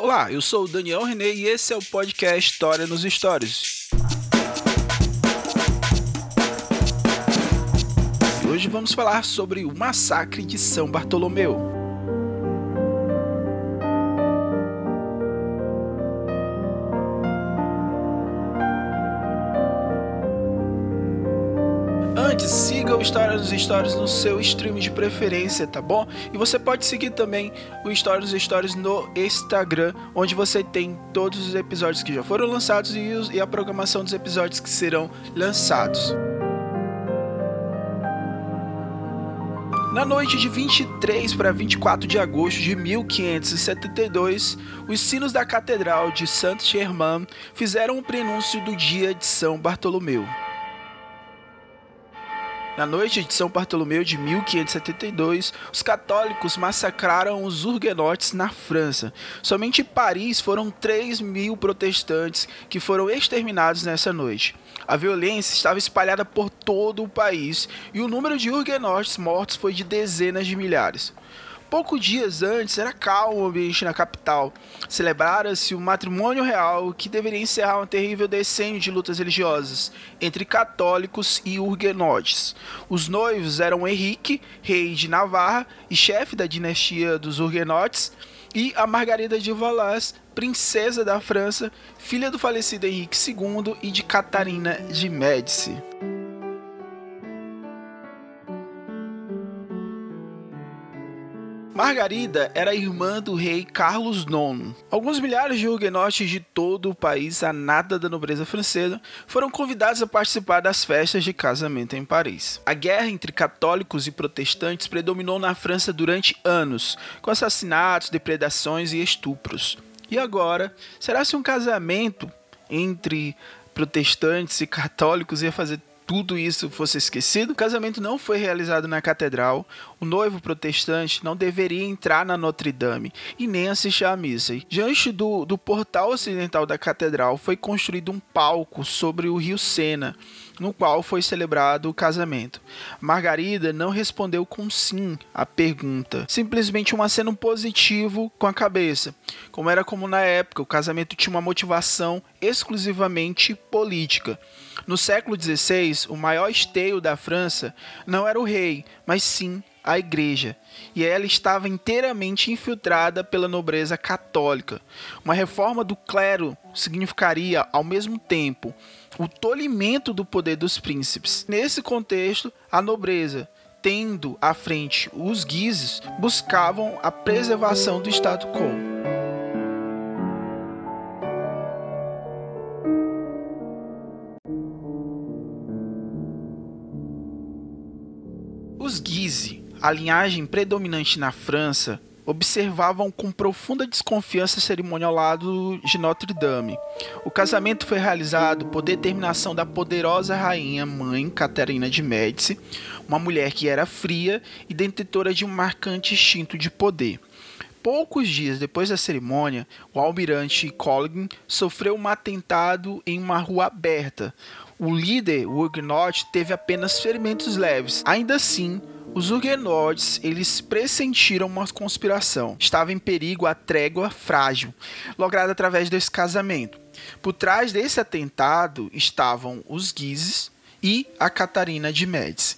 Olá, eu sou o Daniel René e esse é o podcast História nos Stories. Hoje vamos falar sobre o massacre de São Bartolomeu. Siga o História dos Stories no seu stream de preferência, tá bom? E você pode seguir também o História dos Stories no Instagram, onde você tem todos os episódios que já foram lançados e, os, e a programação dos episódios que serão lançados. Na noite de 23 para 24 de agosto de 1572, os sinos da Catedral de Saint-Germain fizeram o prenúncio do dia de São Bartolomeu. Na noite de São Bartolomeu de 1572, os católicos massacraram os huguenotes na França. Somente em Paris foram 3 mil protestantes que foram exterminados nessa noite. A violência estava espalhada por todo o país e o número de huguenotes mortos foi de dezenas de milhares. Poucos dias antes era calmo o ambiente na capital. Celebrara-se o matrimônio real que deveria encerrar um terrível decênio de lutas religiosas entre católicos e huguenotes. Os noivos eram Henrique, rei de Navarra e chefe da dinastia dos huguenotes, e a Margarida de Valois, princesa da França, filha do falecido Henrique II e de Catarina de Médici. Margarida era irmã do rei Carlos IX. Alguns milhares de huguenotes de todo o país, a nada da nobreza francesa, foram convidados a participar das festas de casamento em Paris. A guerra entre católicos e protestantes predominou na França durante anos, com assassinatos, depredações e estupros. E agora, será se um casamento entre protestantes e católicos ia fazer tudo isso fosse esquecido. O casamento não foi realizado na catedral. O noivo protestante não deveria entrar na Notre Dame e nem assistir à missa. Diante do, do portal ocidental da catedral foi construído um palco sobre o rio Sena, no qual foi celebrado o casamento. Margarida não respondeu com sim à pergunta, simplesmente um aceno positivo com a cabeça. Como era comum na época, o casamento tinha uma motivação exclusivamente política. No século XVI, o maior esteio da França não era o rei, mas sim a igreja, e ela estava inteiramente infiltrada pela nobreza católica. Uma reforma do clero significaria, ao mesmo tempo, o tolimento do poder dos príncipes. Nesse contexto, a nobreza, tendo à frente os guises, buscavam a preservação do status quo. Os Guise, a linhagem predominante na França, observavam com profunda desconfiança ao lado de Notre Dame. O casamento foi realizado por determinação da poderosa rainha mãe Catarina de Médici, uma mulher que era fria e detentora de um marcante instinto de poder. Poucos dias depois da cerimônia, o almirante Coligny sofreu um atentado em uma rua aberta. O líder, o Huguenot, teve apenas ferimentos leves. Ainda assim, os Huguenots eles pressentiram uma conspiração. Estava em perigo a trégua frágil, lograda através desse casamento. Por trás desse atentado estavam os Guises e a Catarina de Médici.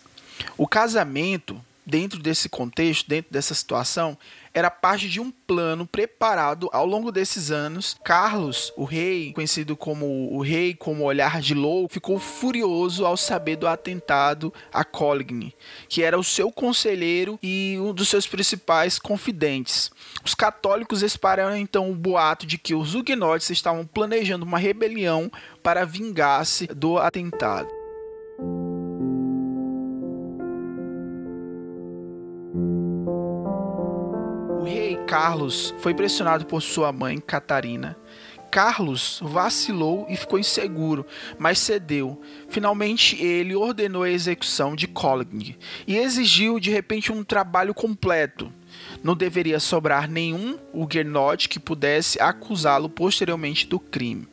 O casamento dentro desse contexto, dentro dessa situação, era parte de um plano preparado ao longo desses anos. Carlos, o rei, conhecido como o rei como olhar de louco, ficou furioso ao saber do atentado a Coligny, que era o seu conselheiro e um dos seus principais confidentes. Os católicos espalharam então o boato de que os huguenotes estavam planejando uma rebelião para vingar-se do atentado. Carlos foi pressionado por sua mãe, Catarina. Carlos vacilou e ficou inseguro, mas cedeu. Finalmente, ele ordenou a execução de Coligny e exigiu de repente um trabalho completo. Não deveria sobrar nenhum Huguenot que pudesse acusá-lo posteriormente do crime.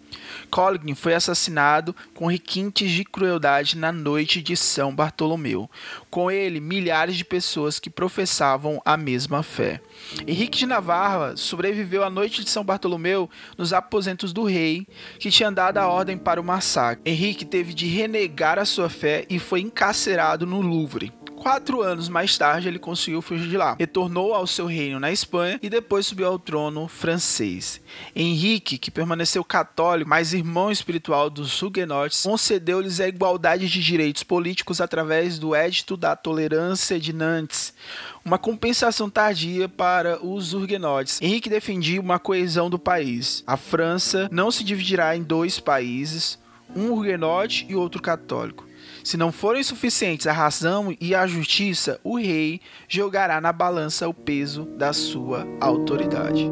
Coligny foi assassinado com requintes de crueldade na noite de São Bartolomeu. Com ele, milhares de pessoas que professavam a mesma fé. Henrique de Navarra sobreviveu à noite de São Bartolomeu nos aposentos do rei, que tinha dado a ordem para o massacre. Henrique teve de renegar a sua fé e foi encarcerado no Louvre. Quatro anos mais tarde, ele conseguiu fugir de lá. Retornou ao seu reino na Espanha e depois subiu ao trono francês. Henrique, que permaneceu católico, mas irmão espiritual dos huguenotes, concedeu-lhes a igualdade de direitos políticos através do Edito da Tolerância de Nantes, uma compensação tardia para os huguenotes. Henrique defendia uma coesão do país. A França não se dividirá em dois países, um huguenote e outro católico. Se não forem suficientes a razão e a justiça, o rei jogará na balança o peso da sua autoridade.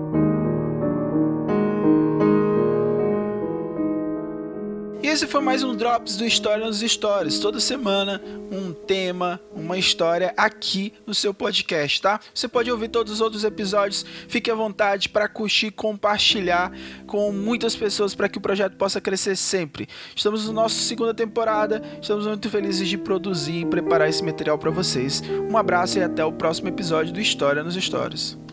Esse foi mais um Drops do História nos Stories. Toda semana, um tema, uma história aqui no seu podcast, tá? Você pode ouvir todos os outros episódios. Fique à vontade para curtir, compartilhar com muitas pessoas para que o projeto possa crescer sempre. Estamos na nossa segunda temporada. Estamos muito felizes de produzir e preparar esse material para vocês. Um abraço e até o próximo episódio do História nos Stories.